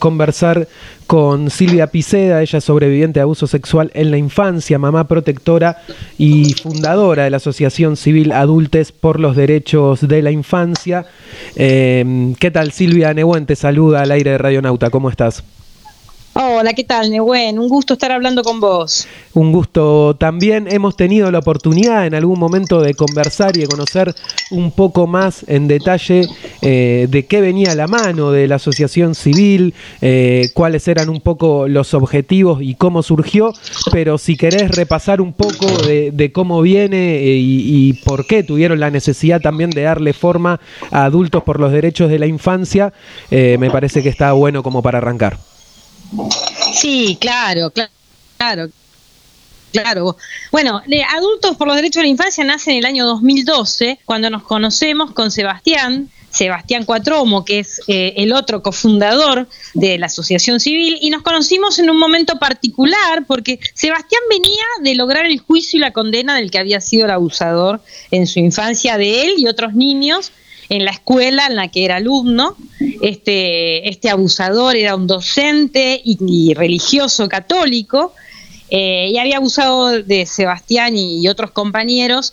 conversar con Silvia Piceda, ella sobreviviente de abuso sexual en la infancia, mamá protectora y fundadora de la Asociación Civil Adultes por los Derechos de la Infancia. Eh, ¿Qué tal Silvia Nehuen? Te saluda al aire de Radio Nauta, ¿cómo estás? Hola, ¿qué tal, Nehuen? Un gusto estar hablando con vos. Un gusto también. Hemos tenido la oportunidad en algún momento de conversar y de conocer un poco más en detalle eh, de qué venía la mano de la asociación civil, eh, cuáles eran un poco los objetivos y cómo surgió, pero si querés repasar un poco de, cómo viene eh, y, por qué tuvieron la necesidad también de darle forma a adultos por los derechos de la infancia, me parece que está bueno como para arrancar. Sí, claro, claro, claro. Bueno, Adultos por los Derechos de la Infancia nace en el año 2012, cuando nos conocemos con Sebastián, Sebastián Cuatromo, que es eh, el otro cofundador de la Asociación Civil, y nos conocimos en un momento particular porque Sebastián venía de lograr el juicio y la condena del que había sido el abusador en su infancia de él y otros niños en la escuela en la que era alumno. Este, este abusador era un docente y, religioso católico eh, y había abusado de Sebastián y, otros compañeros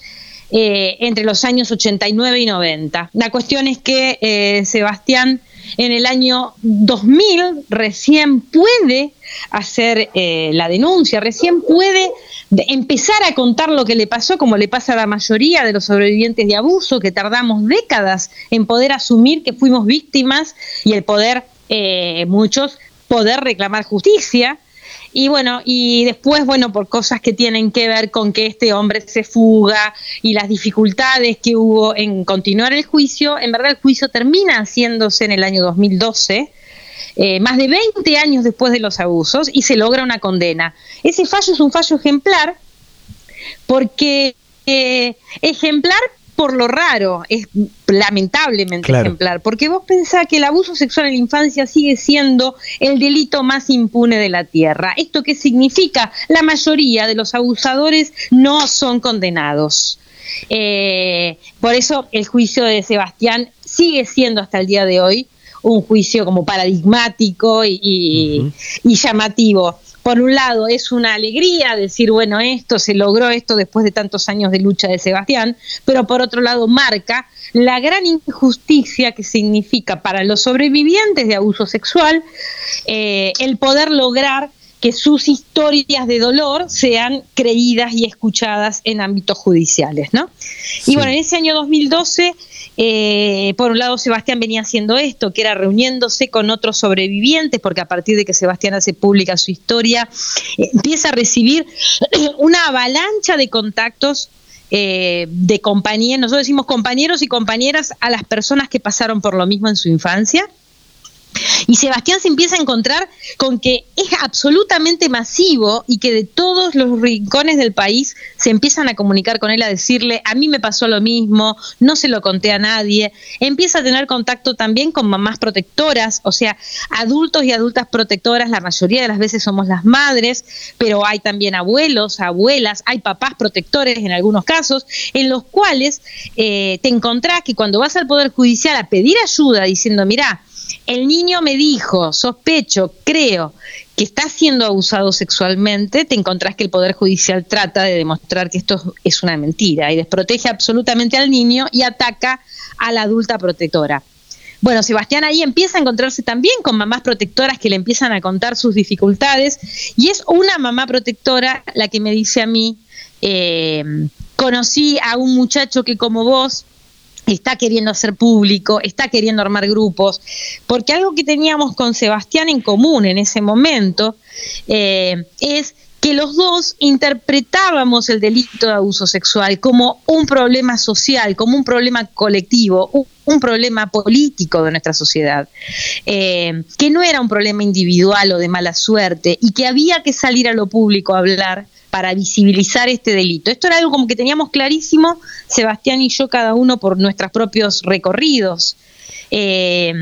eh, entre los años 89 y 90. La cuestión es que eh, Sebastián en el año 2000 recién puede hacer la denuncia, recién puede empezar a contar lo que le pasó, como le pasa a la mayoría de los sobrevivientes de abuso, que tardamos décadas en poder asumir que fuimos víctimas y el poder, eh, muchos, poder reclamar justicia. Y bueno, y después, bueno, por cosas que tienen que ver con que este hombre se fuga y las dificultades que hubo en continuar el juicio, en verdad el juicio termina haciéndose en el año 2012 eh, más de 20 años después de los abusos y se logra una condena. Ese fallo es un fallo ejemplar porque eh, ejemplar por lo raro, es lamentablemente ejemplar, porque vos pensás que el abuso sexual en la infancia sigue siendo el delito más impune de la tierra. ¿Esto qué significa? La mayoría de los abusadores no son condenados. Eh, por eso el juicio de Sebastián sigue siendo hasta el día de hoy un juicio como paradigmático y, llamativo. Por un lado, es una alegría decir, bueno, esto se logró, esto después de tantos años de lucha de Sebastián, pero por otro lado marca la gran injusticia que significa para los sobrevivientes de abuso sexual eh, el poder lograr que sus historias de dolor sean creídas y escuchadas en ámbitos judiciales, ¿no? Y bueno, en ese año 2012, eh, por un lado Sebastián venía haciendo esto, que era reuniéndose con otros sobrevivientes, porque a partir de que Sebastián hace pública su historia, empieza a recibir una avalancha de contactos eh, de compañeros, nosotros decimos compañeros y compañeras a las personas que pasaron por lo mismo en su infancia y Sebastián se empieza a encontrar con que es absolutamente masivo y que de todos los rincones del país se empiezan a comunicar con él, a decirle, a mí me pasó lo mismo, no se lo conté a nadie. Empieza a tener contacto también con mamás protectoras, o sea, adultos y adultas protectoras, la mayoría de las veces somos las madres, pero hay también abuelos, abuelas, hay papás protectores en algunos casos, en los cuales eh, te encontrás que cuando vas al Poder Judicial a pedir ayuda diciendo, mira, el niño me dijo, sospecho, creo que está siendo abusado sexualmente, te encontrás que el Poder Judicial trata de demostrar que esto es una mentira y desprotege absolutamente al niño y ataca a la adulta protectora. Bueno, Sebastián ahí empieza a encontrarse también con mamás protectoras que le empiezan a contar sus dificultades y es una mamá protectora la que me dice a mí, eh, conocí a un muchacho que como vos está queriendo hacer público, está queriendo armar grupos, porque algo que teníamos con Sebastián en común en ese momento eh, es que los dos interpretábamos el delito de abuso sexual como un problema social, como un problema colectivo, un, problema político de nuestra sociedad, eh, que no era un problema individual o de mala suerte y que había que salir a lo público a hablar para visibilizar este delito. Esto era algo como que teníamos clarísimo, Sebastián y yo, cada uno por nuestros propios recorridos. Eh,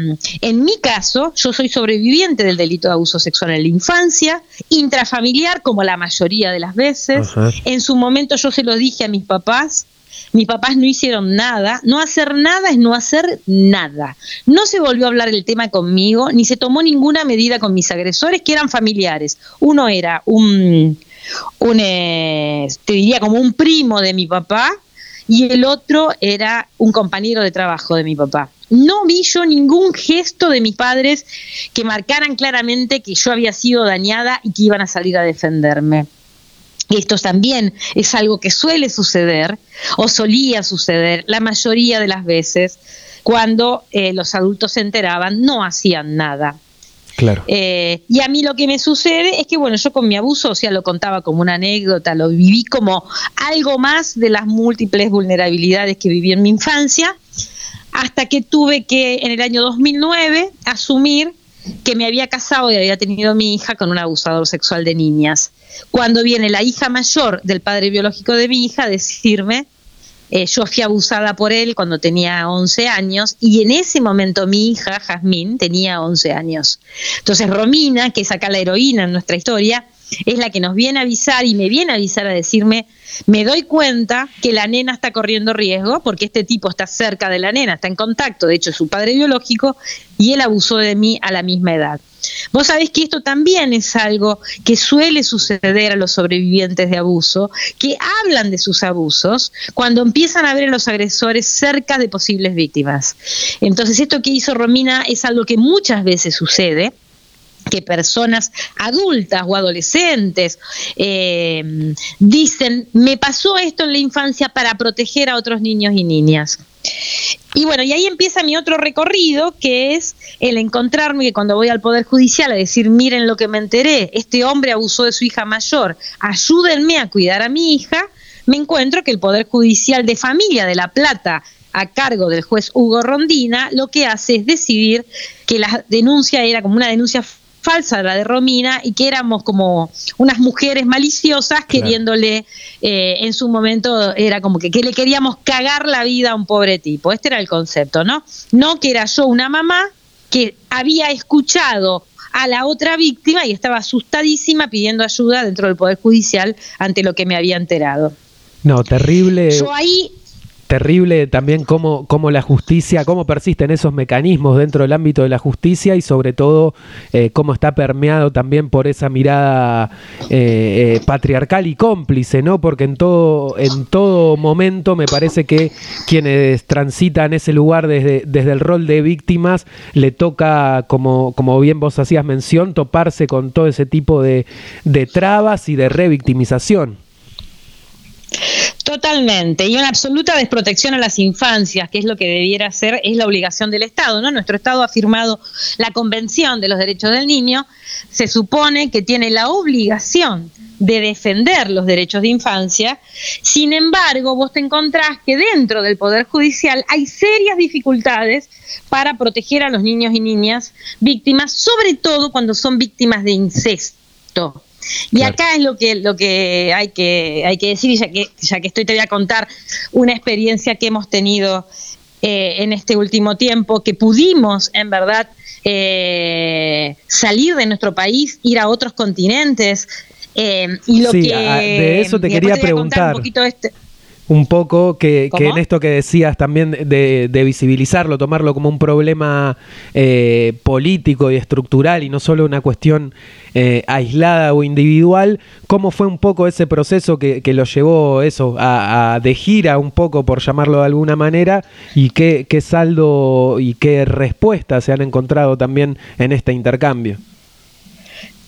en mi caso, yo soy sobreviviente del delito de abuso sexual en la infancia, intrafamiliar como la mayoría de las veces. En su momento yo se lo dije a mis papás mis papás no hicieron nada. No hacer nada es no hacer nada. No se volvió a hablar el tema conmigo, ni se tomó ninguna medida con mis agresores, que eran familiares. Uno era un, un eh, te diría como un primo de mi papá, y el otro era un compañero de trabajo de mi papá. No vi yo ningún gesto de mis padres que marcaran claramente que yo había sido dañada y que iban a salir a defenderme. Esto también es algo que suele suceder o solía suceder la mayoría de las veces cuando eh, los adultos se enteraban, no hacían nada. Claro. Eh, y a mí lo que me sucede es que, bueno, yo con mi abuso, o sea, lo contaba como una anécdota, lo viví como algo más de las múltiples vulnerabilidades que viví en mi infancia, hasta que tuve que, en el año 2009, asumir que me había casado y había tenido mi hija con un abusador sexual de niñas. Cuando viene la hija mayor del padre biológico de mi hija a decirme, eh, yo fui abusada por él cuando tenía 11 años y en ese momento mi hija, Jazmín, tenía 11 años. Entonces Romina, que es acá la heroína en nuestra historia, es la que nos viene a avisar y me viene a avisar a decirme, me doy cuenta que la nena está corriendo riesgo porque este tipo está cerca de la nena, está en contacto, de hecho es su padre biológico, y él abusó de mí a la misma edad. Vos sabés que esto también es algo que suele suceder a los sobrevivientes de abuso, que hablan de sus abusos cuando empiezan a ver a los agresores cerca de posibles víctimas. Entonces esto que hizo Romina es algo que muchas veces sucede que personas adultas o adolescentes eh, dicen, me pasó esto en la infancia para proteger a otros niños y niñas. Y bueno, y ahí empieza mi otro recorrido, que es el encontrarme que cuando voy al Poder Judicial a decir, miren lo que me enteré, este hombre abusó de su hija mayor, ayúdenme a cuidar a mi hija, me encuentro que el Poder Judicial de Familia de La Plata, a cargo del juez Hugo Rondina, lo que hace es decidir que la denuncia era como una denuncia falsa la de Romina y que éramos como unas mujeres maliciosas queriéndole, eh, en su momento era como que, que, le queríamos cagar la vida a un pobre tipo. Este era el concepto, ¿no? No que era yo una mamá que había escuchado a la otra víctima y estaba asustadísima pidiendo ayuda dentro del Poder Judicial ante lo que me había enterado. No, terrible. Yo ahí terrible también cómo, cómo, la justicia, cómo persisten esos mecanismos dentro del ámbito de la justicia y sobre todo eh, cómo está permeado también por esa mirada eh, eh, patriarcal y cómplice, ¿no? Porque en todo, en todo momento me parece que quienes transitan ese lugar desde, desde el rol de víctimas le toca, como, como bien vos hacías mención, toparse con todo ese tipo de, de trabas y de revictimización. Totalmente, y una absoluta desprotección a las infancias, que es lo que debiera ser, es la obligación del Estado, ¿no? Nuestro Estado ha firmado la Convención de los Derechos del Niño, se supone que tiene la obligación de defender los derechos de infancia, sin embargo, vos te encontrás que dentro del Poder Judicial hay serias dificultades para proteger a los niños y niñas víctimas, sobre todo cuando son víctimas de incesto. Y acá es lo que, lo que hay que hay que decir, y ya que, ya que estoy, te voy a contar una experiencia que hemos tenido eh, en este último tiempo, que pudimos, en verdad, eh, salir de nuestro país, ir a otros continentes. Eh, y lo que, de eso te quería preguntar. Un poquito este, un poco que, en esto que decías también de, visibilizarlo, tomarlo como un problema eh, político y estructural y no solo una cuestión eh, aislada o individual, ¿cómo fue un poco ese proceso que, lo llevó eso a, de gira un poco, por llamarlo de alguna manera, y qué, qué saldo y qué respuesta se han encontrado también en este intercambio?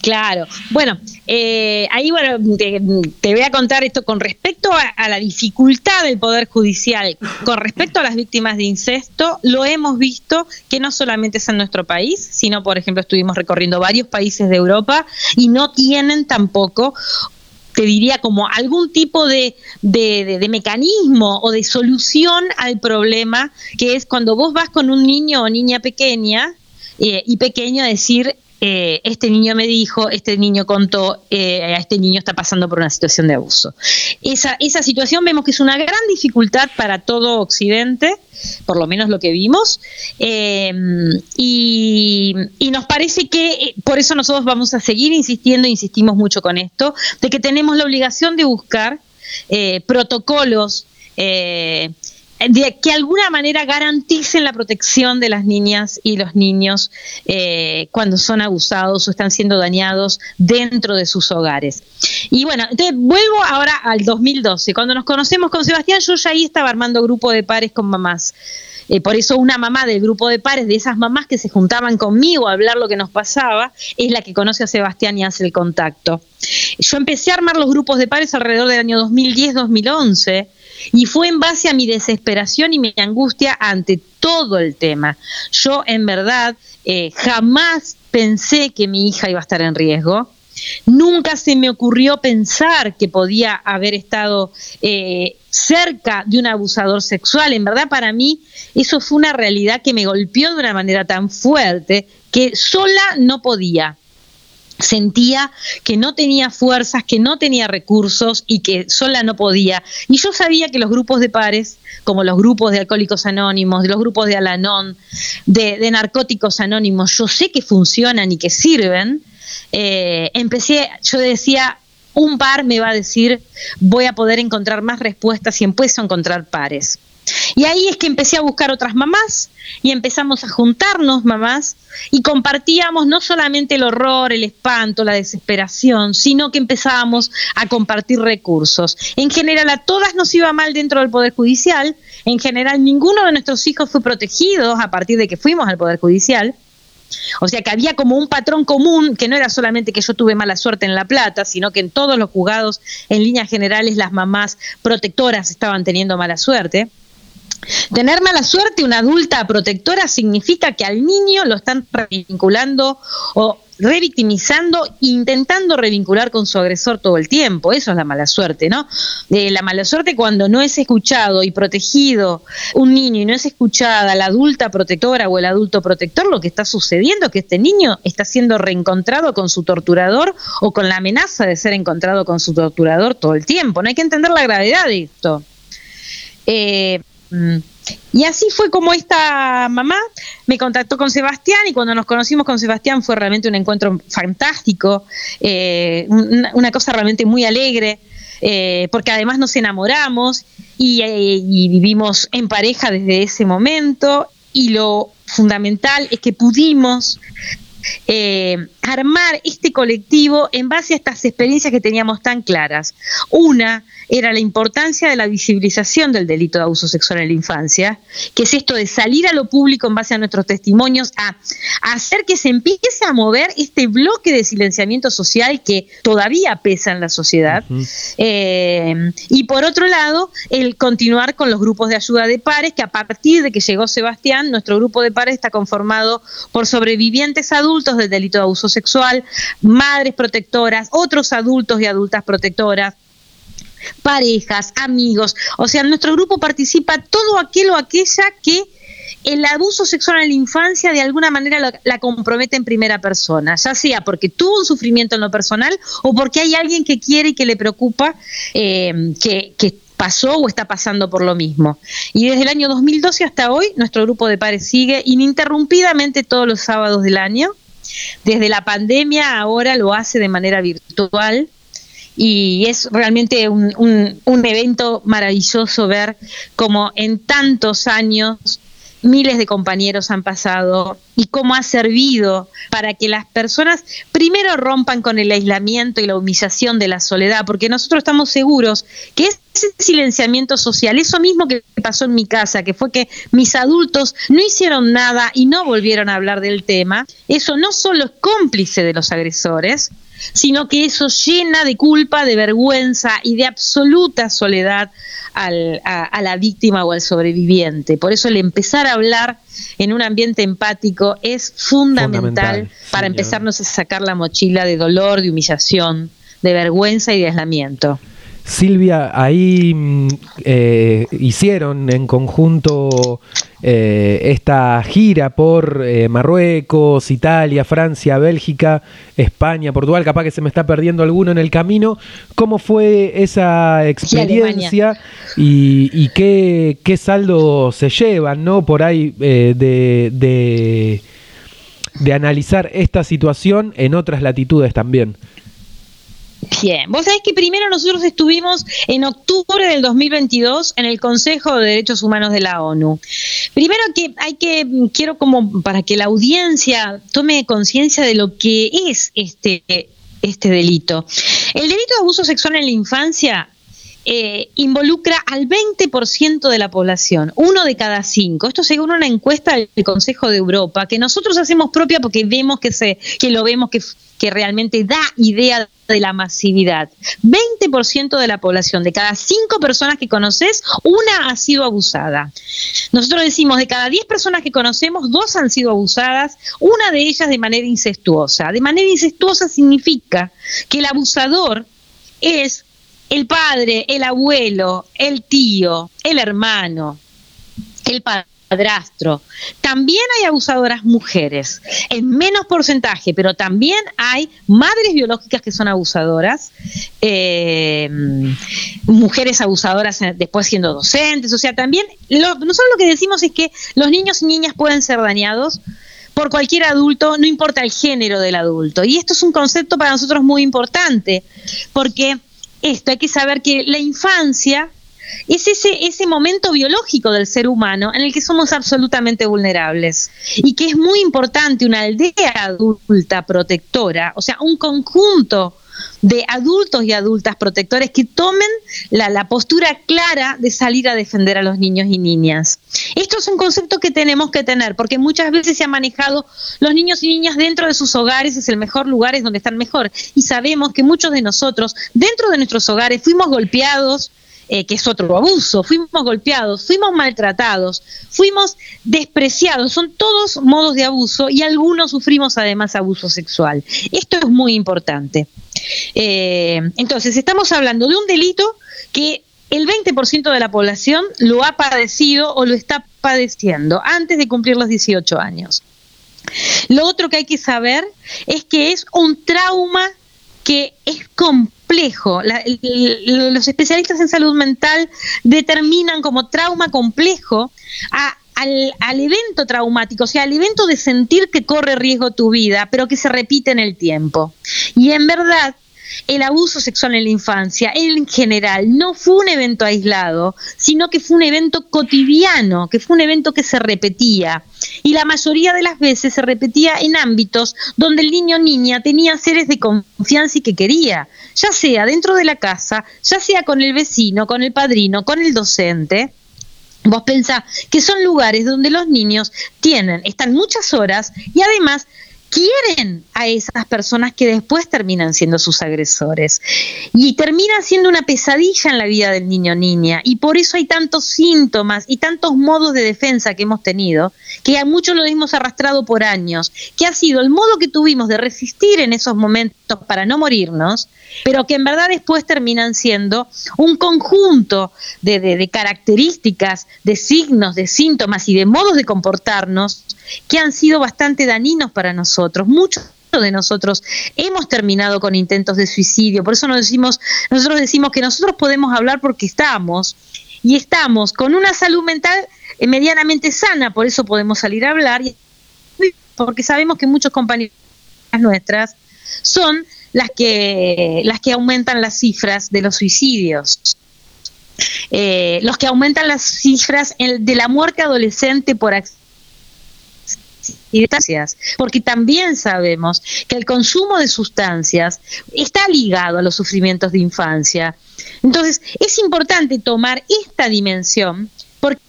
Claro. Bueno, eh, ahí bueno, te, voy a contar esto con respecto a, la dificultad del Poder Judicial, con respecto a las víctimas de incesto, lo hemos visto que no solamente es en nuestro país, sino, por ejemplo, estuvimos recorriendo varios países de Europa y no tienen tampoco te diría como algún tipo de, de, mecanismo o de solución al problema, que es cuando vos vas con un niño o niña pequeña eh, y pequeño a decir, eh, este niño me dijo, este niño contó, eh, este niño está pasando por una situación de abuso. Esa, situación vemos que es una gran dificultad para todo Occidente, por lo menos lo que vimos, em, y, nos parece que eh, por eso nosotros vamos a seguir insistiendo, insistimos mucho con esto, de que tenemos la obligación de buscar protocolos eh, de que alguna manera garanticen la protección de las niñas y los niños eh, cuando son abusados o están siendo dañados dentro de sus hogares. Y bueno, entonces vuelvo ahora al 2012. Cuando nos conocemos con Sebastián, yo ya ahí estaba armando grupo de pares con mamás. Eh, por eso una mamá del grupo de pares, de esas mamás que se juntaban conmigo a hablar lo que nos pasaba, es la que conoce a Sebastián y hace el contacto. Yo empecé a armar los grupos de pares alrededor del año 2010-2011 y fue en base a mi desesperación y mi angustia ante todo el tema. Yo en verdad eh, jamás pensé que mi hija iba a estar en riesgo. Nunca se me ocurrió pensar que podía haber estado eh, cerca de un abusador sexual. En verdad, para mí, eso fue una realidad que me golpeó de una manera tan fuerte que sola no podía sentía que no tenía fuerzas, que no tenía recursos y que sola no podía. Y yo sabía que los grupos de pares, como los grupos de alcohólicos anónimos, de los grupos de Alanón, de, narcóticos anónimos, yo sé que funcionan y que sirven. Eh, empecé, yo decía, un par me va a decir, voy a poder encontrar más respuestas y empiezo a encontrar pares. Y ahí es que empecé a buscar otras mamás y empezamos a juntarnos mamás y compartíamos no solamente el horror, el espanto, la desesperación, sino que empezábamos a compartir recursos. En general a todas nos iba mal dentro del Poder Judicial, en general ninguno de nuestros hijos fue protegido a partir de que fuimos al Poder Judicial. O sea que había como un patrón común, que no era solamente que yo tuve mala suerte en La Plata, sino que en todos los juzgados, en líneas generales, las mamás protectoras estaban teniendo mala suerte. Tener mala suerte, una adulta protectora, significa que al niño lo están revinculando o revictimizando, intentando revincular con su agresor todo el tiempo. Eso es la mala suerte, ¿no? Eh, la mala suerte cuando no es escuchado y protegido un niño y no es escuchada la adulta protectora o el adulto protector, lo que está sucediendo es que este niño está siendo reencontrado con su torturador o con la amenaza de ser encontrado con su torturador todo el tiempo. No hay que entender la gravedad de esto. Eh. Y así fue como esta mamá me contactó con Sebastián y cuando nos conocimos con Sebastián fue realmente un encuentro fantástico, eh, una, cosa realmente muy alegre, eh, porque además nos enamoramos y, eh, y vivimos en pareja desde ese momento y lo fundamental es que pudimos armar este colectivo en base a estas experiencias que teníamos tan claras. Una era la importancia de la visibilización del delito de abuso sexual en la infancia, que es esto de salir a lo público en base a nuestros testimonios, a, hacer que se empiece a mover este bloque de silenciamiento social que todavía pesa en la sociedad. Eh, y por otro lado, el continuar con los grupos de ayuda de pares, que a partir de que llegó Sebastián, nuestro grupo de pares está conformado por sobrevivientes adultos del delito de abuso sexual, madres protectoras, otros adultos y adultas protectoras, parejas, amigos. O sea, nuestro grupo participa todo aquel o aquella que el abuso sexual en la infancia de alguna manera la, compromete en primera persona, ya sea porque tuvo un sufrimiento en lo personal o porque hay alguien que quiere y que le preocupa eh, que, que pasó o está pasando por lo mismo. Y desde el año 2012 hasta hoy, nuestro grupo de pares sigue ininterrumpidamente todos los sábados del año. Desde la pandemia ahora lo hace de manera virtual y es realmente un, evento maravilloso ver cómo en tantos años miles de compañeros han pasado y cómo ha servido para que las personas primero rompan con el aislamiento y la humillación de la soledad, porque nosotros estamos seguros que ese silenciamiento social, eso mismo que pasó en mi casa, que fue que mis adultos no hicieron nada y no volvieron a hablar del tema, eso no solo es cómplice de los agresores, sino que eso llena de culpa, de vergüenza y de absoluta soledad a, la víctima o al sobreviviente. Por eso el empezar a hablar en un ambiente empático es fundamental, para empezarnos a sacar la mochila de dolor, de humillación, de vergüenza y de aislamiento. Silvia, ahí mm, eh, hicieron en conjunto eh, esta gira por eh, Marruecos, Italia, Francia, Bélgica, España, Portugal, capaz que se me está perdiendo alguno en el camino. ¿Cómo fue esa experiencia y, qué, saldo se llevan, ¿no? Por ahí de, de analizar esta situación en otras latitudes también. Bien, vos sabés que primero nosotros estuvimos en octubre del 2022 en el Consejo de Derechos Humanos de la ONU. Primero que hay que, quiero como para que la audiencia tome conciencia de lo que es este, este delito. El delito de abuso sexual en la infancia eh, involucra al 20% de la población, uno de cada cinco. Esto según una encuesta del Consejo de Europa, que nosotros hacemos propia porque vemos que, se, que lo vemos que, que realmente da idea de la masividad. 20% de la población, de cada cinco personas que conoces, una ha sido abusada. Nosotros decimos, de cada 10 personas que conocemos, dos han sido abusadas, una de ellas de manera incestuosa. De manera incestuosa significa que el abusador es el padre, el abuelo, el tío, el hermano, el padrastro. También hay abusadoras mujeres, en menos porcentaje, pero también hay madres biológicas que son abusadoras, eh, mujeres abusadoras después siendo docentes, o sea, también nosotros lo que decimos es que los niños y niñas pueden ser dañados por cualquier adulto, no importa el género del adulto. Y esto es un concepto para nosotros muy importante, porque esto, hay que saber que la infancia es ese, ese momento biológico del ser humano en el que somos absolutamente vulnerables y que es muy importante una aldea adulta protectora, o sea, un conjunto de adultos y adultas protectores que tomen la, postura clara de salir a defender a los niños y niñas. Esto es un concepto que tenemos que tener, porque muchas veces se ha manejado los niños y niñas dentro de sus hogares, es el mejor lugar, es donde están mejor. Y sabemos que muchos de nosotros, dentro de nuestros hogares, fuimos golpeados, eh, que es otro abuso, fuimos golpeados, fuimos maltratados, fuimos despreciados, son todos modos de abuso y algunos sufrimos además abuso sexual. Esto es muy importante. Eh, entonces, estamos hablando de un delito que el 20% de la población lo ha padecido o lo está padeciendo antes de cumplir los 18 años. Lo otro que hay que saber es que es un trauma que es complejo. los especialistas en salud mental determinan como trauma complejo al, al, evento traumático, o sea, al evento de sentir que corre riesgo tu vida, pero que se repite en el tiempo. Y en verdad, el abuso sexual en la infancia, en general, no fue un evento aislado, sino que fue un evento cotidiano, que fue un evento que se repetía. Y la mayoría de las veces se repetía en ámbitos donde el niño o niña tenía seres de confianza y que quería, ya sea dentro de la casa, ya sea con el vecino, con el padrino, con el docente. Vos pensás que son lugares donde los niños tienen, están muchas horas y además quieren a esas personas que después terminan siendo sus agresores. Y termina siendo una pesadilla en la vida del niño o niña. Y por eso hay tantos síntomas y tantos modos de defensa que hemos tenido, que a muchos lo hemos arrastrado por años, que ha sido el modo que tuvimos de resistir en esos momentos para no morirnos, pero que en verdad después terminan siendo un conjunto de, de características, de signos, de síntomas y de modos de comportarnos que han sido bastante dañinos para nosotros. Muchos de nosotros hemos terminado con intentos de suicidio, por eso nos decimos, nosotros decimos que nosotros podemos hablar porque estamos y estamos con una salud mental eh, medianamente sana, por eso podemos salir a hablar, porque sabemos que muchos compañeros nuestras son las que las que aumentan las cifras de los suicidios. Eh, los que aumentan las cifras de la muerte adolescente por accidente porque también sabemos que el consumo de sustancias está ligado a los sufrimientos de infancia. Entonces, es importante tomar esta dimensión porque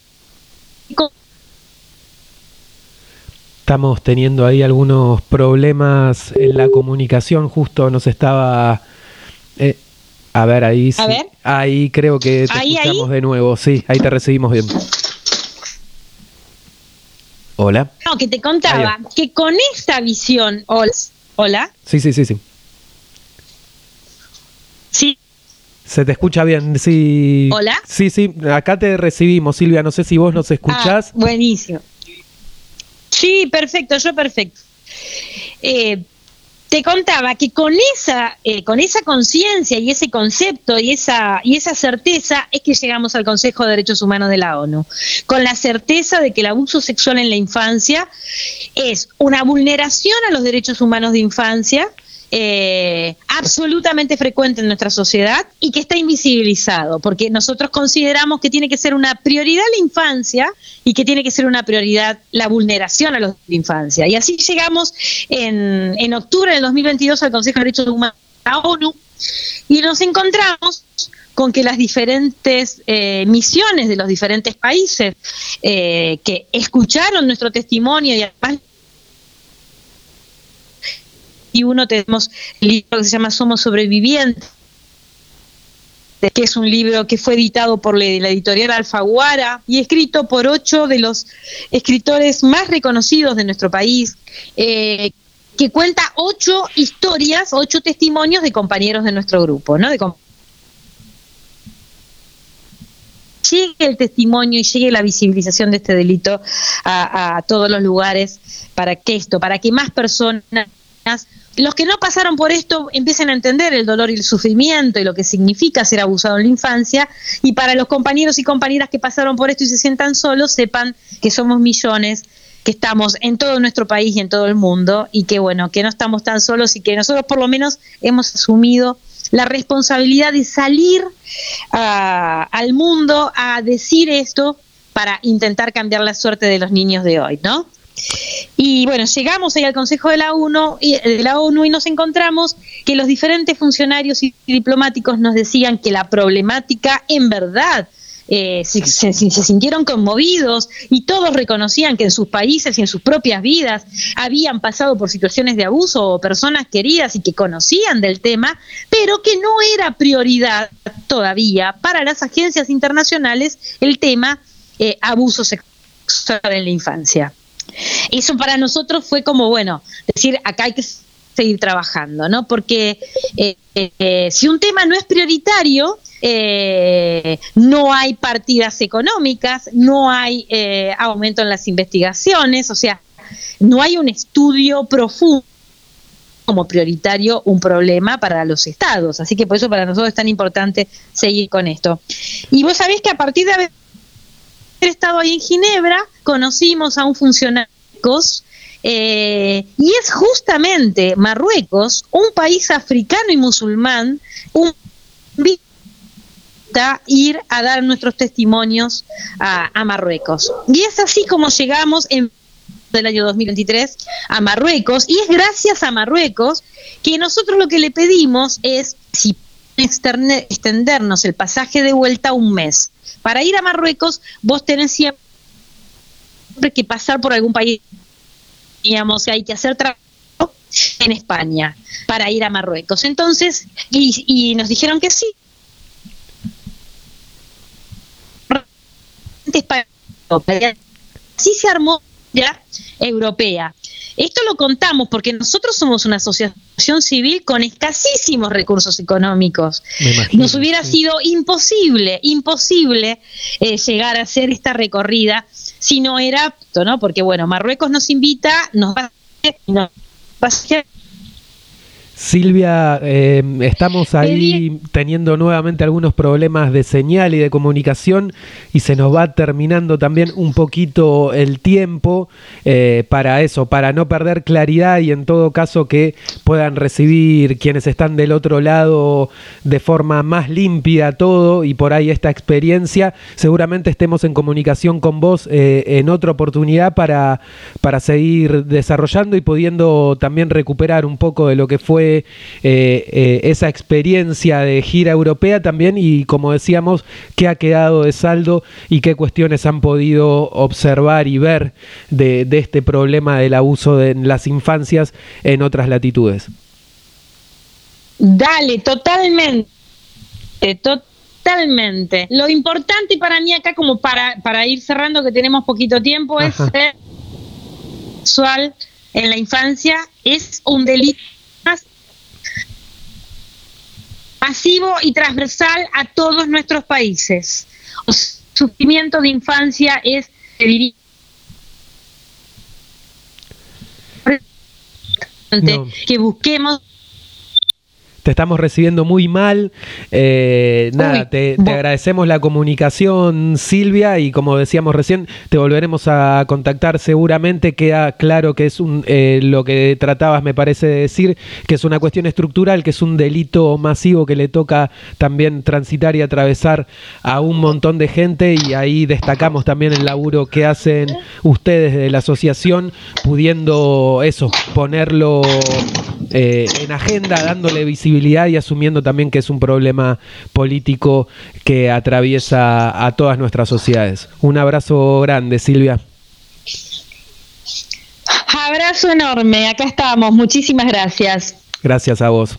Estamos teniendo ahí algunos problemas en la comunicación, justo nos estaba... Eh, a ver, ahí, ahí creo que te escuchamos de nuevo, sí, ahí te recibimos bien. Hola. No, que te contaba que con esta visión. Hola. Sí, sí, sí, sí. Sí. Se te escucha bien, sí. Hola. Sí, sí, acá te recibimos, Silvia. No sé si vos nos escuchás. Ah, buenísimo. Sí, perfecto, yo perfecto. Eh, te contaba que con esa, eh, con esa conciencia y ese concepto y esa, y esa certeza es que llegamos al Consejo de Derechos Humanos de la ONU, con la certeza de que el abuso sexual en la infancia es una vulneración a los derechos humanos de infancia eh, absolutamente frecuente en nuestra sociedad y que está invisibilizado, porque nosotros consideramos que tiene que ser una prioridad la infancia y que tiene que ser una prioridad la vulneración a los de la infancia. Y así llegamos en, en octubre del 2022 al Consejo de Derechos Humanos de la ONU y nos encontramos con que las diferentes eh, misiones de los diferentes países eh, que escucharon nuestro testimonio y además tenemos el libro que se llama Somos Sobrevivientes, que es un libro que fue editado por la, editorial Alfaguara y escrito por ocho de los escritores más reconocidos de nuestro país, eh, que cuenta ocho historias, ocho testimonios de compañeros de nuestro grupo, ¿no? De llegue el testimonio y llegue la visibilización de este delito a, a todos los lugares para que esto, para que más personas los que no pasaron por esto empiecen a entender el dolor y el sufrimiento y lo que significa ser abusado en la infancia, y para los compañeros y compañeras que pasaron por esto y se sientan solos, sepan que somos millones, que estamos en todo nuestro país y en todo el mundo, y que bueno, que no estamos tan solos y que nosotros por lo menos hemos asumido la responsabilidad de salir ah, al mundo a decir esto para intentar cambiar la suerte de los niños de hoy, ¿no? Y bueno, llegamos ahí al Consejo de la, ONU y, de la ONU y nos encontramos que los diferentes funcionarios y diplomáticos nos decían que la problemática en verdad eh, se, se, sintieron conmovidos y todos reconocían que en sus países y en sus propias vidas habían pasado por situaciones de abuso o personas queridas y que conocían del tema, pero que no era prioridad todavía para las agencias internacionales el tema eh, abuso sexual en la infancia. Eso para nosotros fue como, bueno, decir, acá hay que seguir trabajando, ¿no? Porque eh, eh, si un tema no es prioritario, eh, no hay partidas económicas, no hay aumento en las investigaciones, o sea, no hay un estudio profundo como prioritario un problema para los estados. Así que por eso para nosotros es tan importante seguir con esto. Y vos sabés que a partir de haber estado ahí en Ginebra, conocimos a un funcionario eh, y es justamente Marruecos, un país africano y musulmán, un ir a dar nuestros testimonios a, Marruecos. Y es así como llegamos en del año 2023 a Marruecos y es gracias a Marruecos que nosotros lo que le pedimos es si extendernos el pasaje de vuelta un mes. Para ir a Marruecos vos tenés siempre que pasar por algún país, digamos, hay que hacer trabajo en España para ir a Marruecos. Entonces, y, nos dijeron que sí. Así se armó ya europea. Esto lo contamos porque nosotros somos una asociación civil con escasísimos recursos económicos. Nos hubiera sido imposible, imposible eh, llegar a hacer esta recorrida si no era apto, ¿no? Porque bueno, Marruecos nos invita, nos va a hacer Silvia, eh, estamos ahí teniendo nuevamente algunos problemas de señal y de comunicación y se nos va terminando también un poquito el tiempo eh, para eso, para no perder claridad y en todo caso que puedan recibir quienes están del otro lado de forma más limpia todo y por ahí esta experiencia. Seguramente estemos en comunicación con vos eh, en otra oportunidad para, para seguir desarrollando y pudiendo también recuperar un poco de lo que fue eh, eh, esa experiencia de gira europea también y como decíamos, qué ha quedado de saldo y qué cuestiones han podido observar y ver de, este problema del abuso de las infancias en otras latitudes. Dale, totalmente, totalmente. Lo importante para mí acá, como para, para ir cerrando, que tenemos poquito tiempo, es ser sexual en la infancia es un delito masivo y transversal a todos nuestros países. El sufrimiento de infancia es, que busquemos te estamos recibiendo muy mal. Eh, nada, te, agradecemos la comunicación, Silvia, y como decíamos recién, te volveremos a contactar seguramente. Queda claro que es un, eh, lo que tratabas, me parece decir, que es una cuestión estructural, que es un delito masivo que le toca también transitar y atravesar a un montón de gente, y ahí destacamos también el laburo que hacen ustedes de la asociación, pudiendo eso, ponerlo eh, en agenda, dándole visibilidad y asumiendo también que es un problema político que atraviesa a todas nuestras sociedades. Un abrazo grande, Silvia. Abrazo enorme, acá estamos, muchísimas gracias. Gracias a vos.